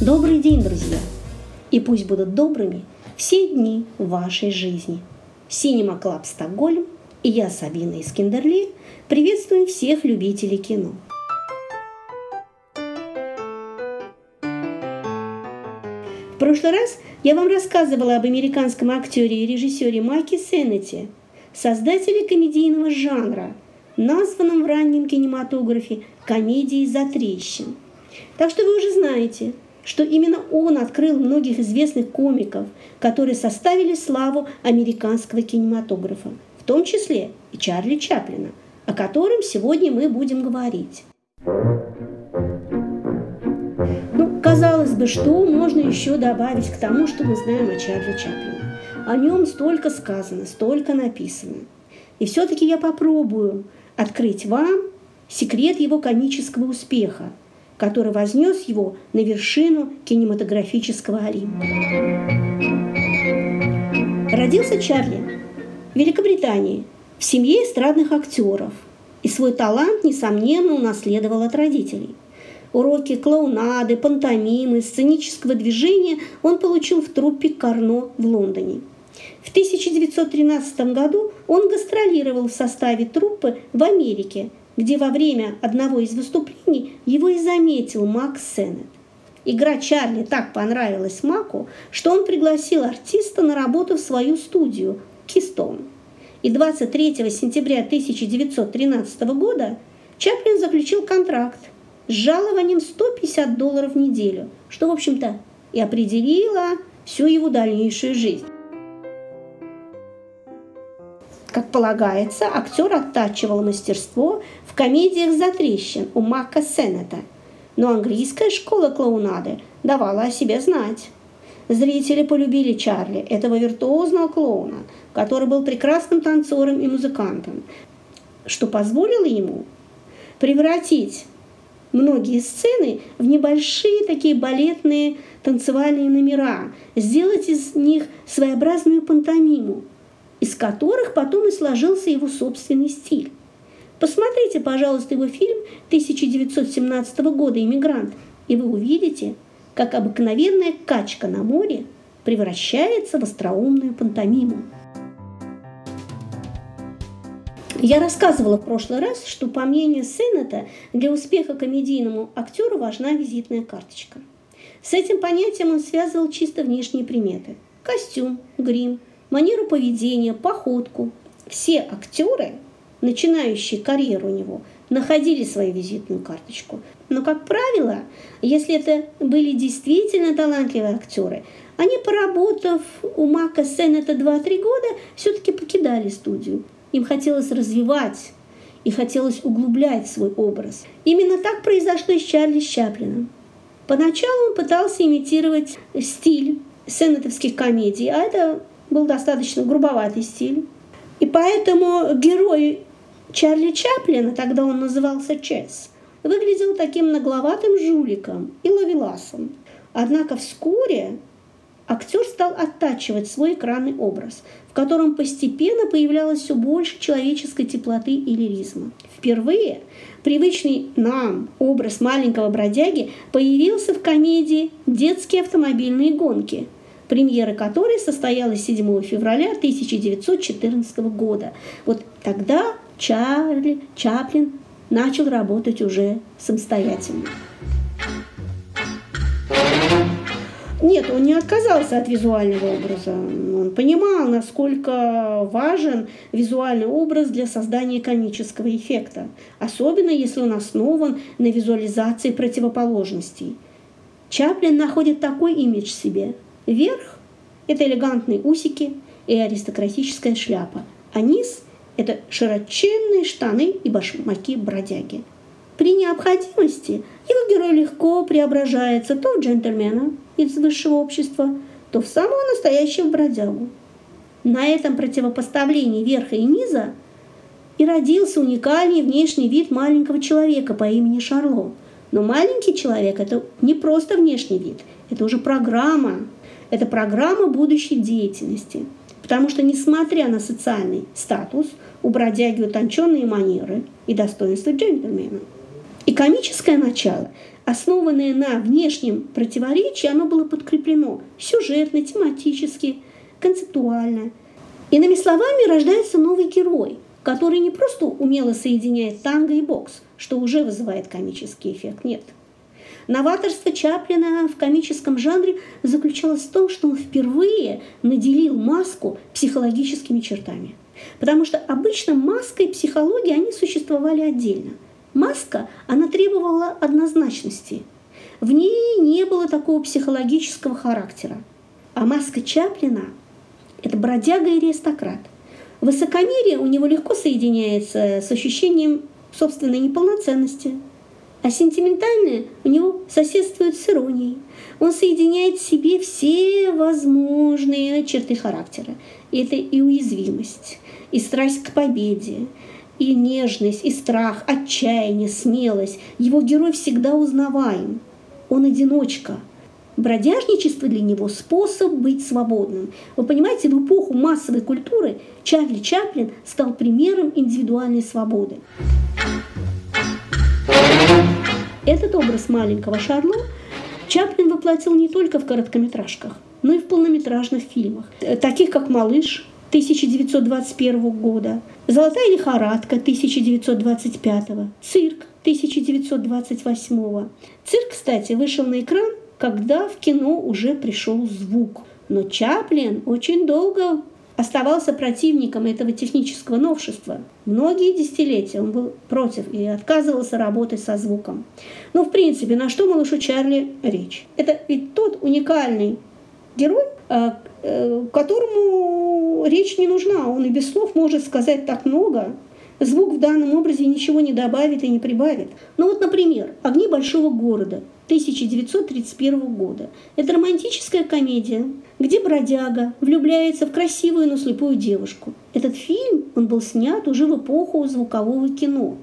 Добрый день, друзья! И пусть будут добрыми все дни вашей жизни. Cinema Club Стокгольм и я, Сабина Искендерли, приветствуем всех любителей кино. В прошлый раз я вам рассказывала об американском актере и режиссере Маке Сеннете, создателе комедийного жанра, названном в раннем кинематографе комедией «затрещин». Так что вы уже знаете – что именно он открыл многих известных комиков, которые составили славу американского кинематографа, в том числе и Чарли Чаплина, о котором сегодня мы будем говорить. Ну, казалось бы, что можно еще добавить к тому, что мы знаем о Чарли Чаплине? О нем столько сказано, столько написано. И все-таки я попробую открыть вам секрет его комического успеха – который вознес его на вершину кинематографического Олимпа. Родился Чарли в Великобритании в семье эстрадных актеров и свой талант, несомненно, унаследовал от родителей. Уроки клоунады, пантомимы, сценического движения он получил в труппе Карно в Лондоне. В 1913 году он гастролировал в составе труппы в Америке где во время одного из выступлений его и заметил Макс Сеннет. Игра Чарли так понравилась Маку, что он пригласил артиста на работу в свою студию «Кистон». И 23 сентября 1913 года Чаплин заключил контракт с жалованием 150 долларов в неделю, что, в общем-то, и определило всю его дальнейшую жизнь. Как полагается, актер оттачивал мастерство в комедиях «Затрещин» у Мака Сеннета, но английская школа клоунады давала о себе знать. Зрители полюбили Чарли, этого виртуозного клоуна, который был прекрасным танцором и музыкантом, что позволило ему превратить многие сцены в небольшие такие балетные танцевальные номера, сделать из них своеобразную пантомиму – из которых потом и сложился его собственный стиль. Посмотрите, пожалуйста, его фильм 1917 года «Иммигрант», и вы увидите, как обыкновенная качка на море превращается в остроумную пантомиму. Я рассказывала в прошлый раз, что, по мнению Сеннета, для успеха комедийному актеру важна визитная карточка. С этим понятием он связывал чисто внешние приметы – костюм, грим, манеру поведения, походку. Все актеры, начинающие карьеру у него, находили свою визитную карточку. Но, как правило, если это были действительно талантливые актеры, они, поработав у Мака Сеннета 2-3 года, все-таки покидали студию. Им хотелось развивать и хотелось углублять свой образ. Именно так произошло и с Чарли Чаплином. Поначалу он пытался имитировать стиль сеннетовских комедий, а это был достаточно грубоватый стиль. И поэтому герой Чарли Чаплина, тогда он назывался Чес, выглядел таким нагловатым жуликом и ловеласом. Однако вскоре актер стал оттачивать свой экранный образ, в котором постепенно появлялось все больше человеческой теплоты и лиризма. Впервые привычный нам образ маленького бродяги появился в комедии «Детские автомобильные гонки», премьера которой состоялась 7 февраля 1914 года. Вот тогда Чарли Чаплин начал работать уже самостоятельно. Нет, он не отказался от визуального образа. Он понимал, насколько важен визуальный образ для создания комического эффекта, особенно если он основан на визуализации противоположностей. Чаплин находит такой имидж себе, Верх – это элегантные усики и аристократическая шляпа, а низ – это широченные штаны и башмаки бродяги. При необходимости его герой легко преображается то в джентльмена из высшего общества, то в самого настоящего бродягу. На этом противопоставлении верха и низа и родился уникальный внешний вид маленького человека по имени Шарло. Но маленький человек – это не просто внешний вид, это уже программа, это программа будущей деятельности. Потому что, несмотря на социальный статус, у бродяги утонченные манеры и достоинство джентльмена. И комическое начало, основанное на внешнем противоречии, оно было подкреплено сюжетно, тематически, концептуально. Иными словами, рождается новый герой, который не просто умело соединяет танго и бокс, что уже вызывает комический эффект, нет. Новаторство Чаплина в комическом жанре заключалось в том, что он впервые наделил маску психологическими чертами. Потому что обычно маска и психология, они существовали отдельно. Маска, она требовала однозначности. В ней не было такого психологического характера. А маска Чаплина – это бродяга и аристократ. Высокомерие у него легко соединяется с ощущением собственной неполноценности – а сентиментальное у него соседствует с иронией. Он соединяет в себе все возможные черты характера. Это и уязвимость, и страсть к победе, и нежность, и страх, отчаяние, смелость. Его герой всегда узнаваем. Он одиночка. Бродяжничество для него – способ быть свободным. Вы понимаете, в эпоху массовой культуры Чарли Чаплин стал примером индивидуальной свободы. Этот образ маленького Шарло Чаплин воплотил не только в короткометражках, но и в полнометражных фильмах, таких как «Малыш» 1921 года, «Золотая лихорадка» 1925, «Цирк» 1928. Цирк, кстати, вышел на экран, когда в кино уже пришел звук. Но Чаплин очень долго оставался противником этого технического новшества. Многие десятилетия он был против и отказывался работать со звуком. Но, в принципе, на что малышу Чарли речь? Это ведь тот уникальный герой, а, э, которому речь не нужна. Он и без слов может сказать так много. Звук в данном образе ничего не добавит и не прибавит. Ну вот, например, «Огни большого города» 1931 года. Это романтическая комедия, где бродяга влюбляется в красивую, но слепую девушку. Этот фильм, он был снят уже в эпоху звукового кино.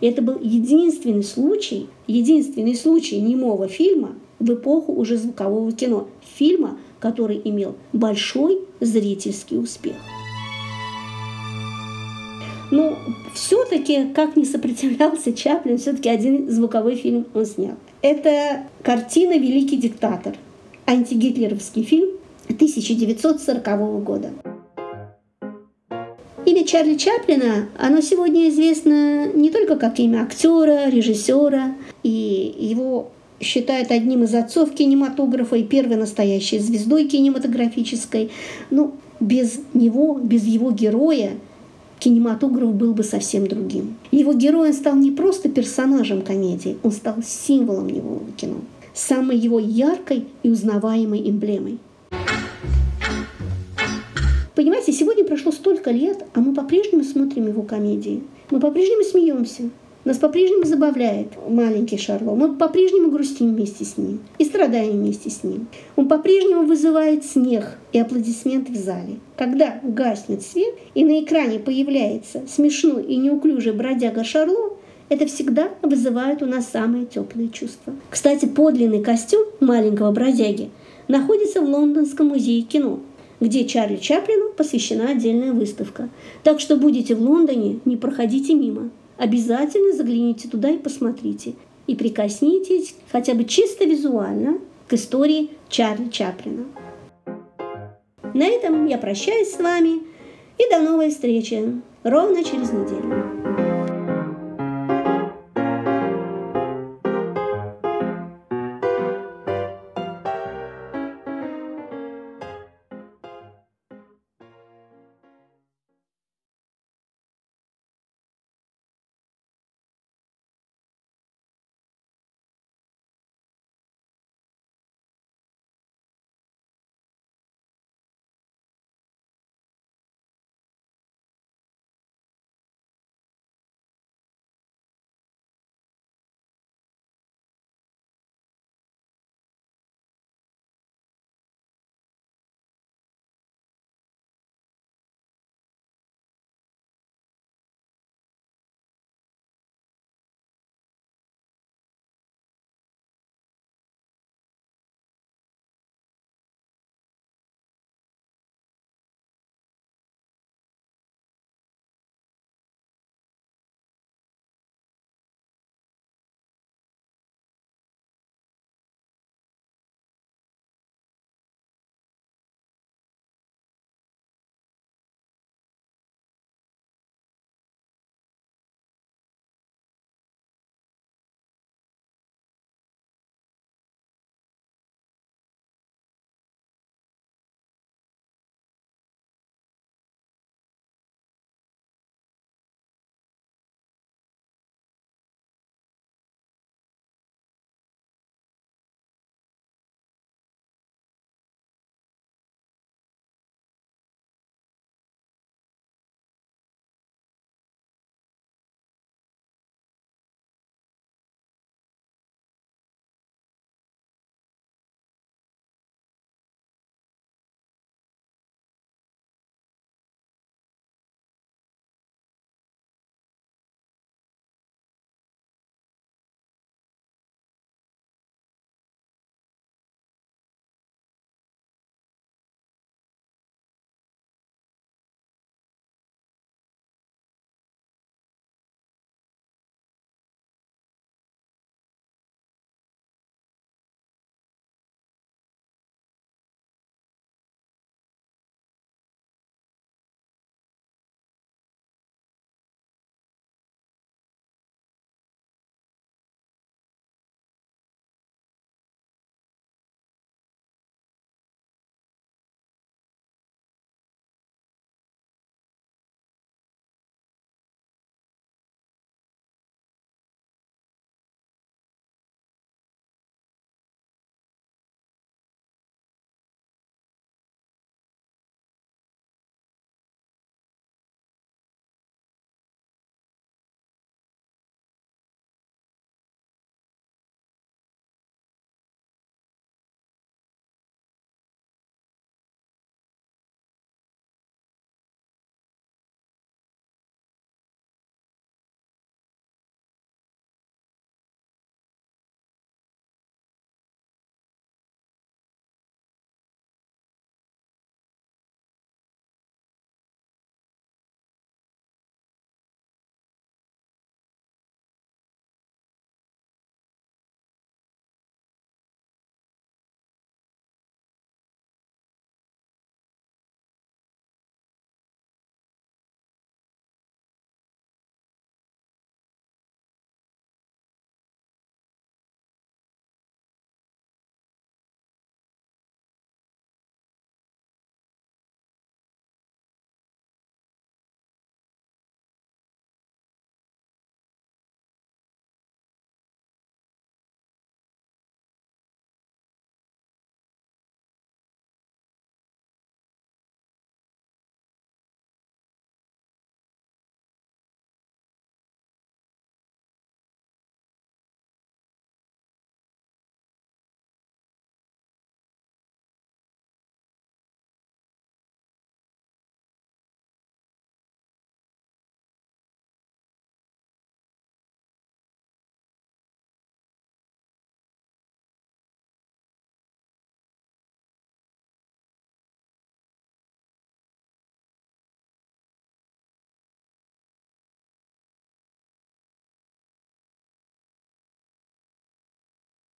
И это был единственный случай, единственный случай немого фильма в эпоху уже звукового кино. Фильма, который имел большой зрительский успех. Но все-таки, как не сопротивлялся Чаплин, все-таки один звуковой фильм он снял. Это картина «Великий диктатор», антигитлеровский фильм 1940 года. Имя Чарли Чаплина, оно сегодня известно не только как имя актера, режиссера, и его считают одним из отцов кинематографа и первой настоящей звездой кинематографической. Но без него, без его героя, кинематограф был бы совсем другим. Его героем стал не просто персонажем комедии, он стал символом его кино, самой его яркой и узнаваемой эмблемой. Понимаете, сегодня прошло столько лет, а мы по-прежнему смотрим его комедии. Мы по-прежнему смеемся. Нас по-прежнему забавляет маленький Шарло. Мы по-прежнему грустим вместе с ним и страдаем вместе с ним. Он по-прежнему вызывает смех и аплодисменты в зале. Когда гаснет свет и на экране появляется смешной и неуклюжий бродяга Шарло, это всегда вызывает у нас самые теплые чувства. Кстати, подлинный костюм маленького бродяги находится в Лондонском музее кино где Чарли Чаплину посвящена отдельная выставка. Так что будете в Лондоне, не проходите мимо. Обязательно загляните туда и посмотрите. И прикоснитесь хотя бы чисто визуально к истории Чарли Чаплина. На этом я прощаюсь с вами и до новой встречи ровно через неделю.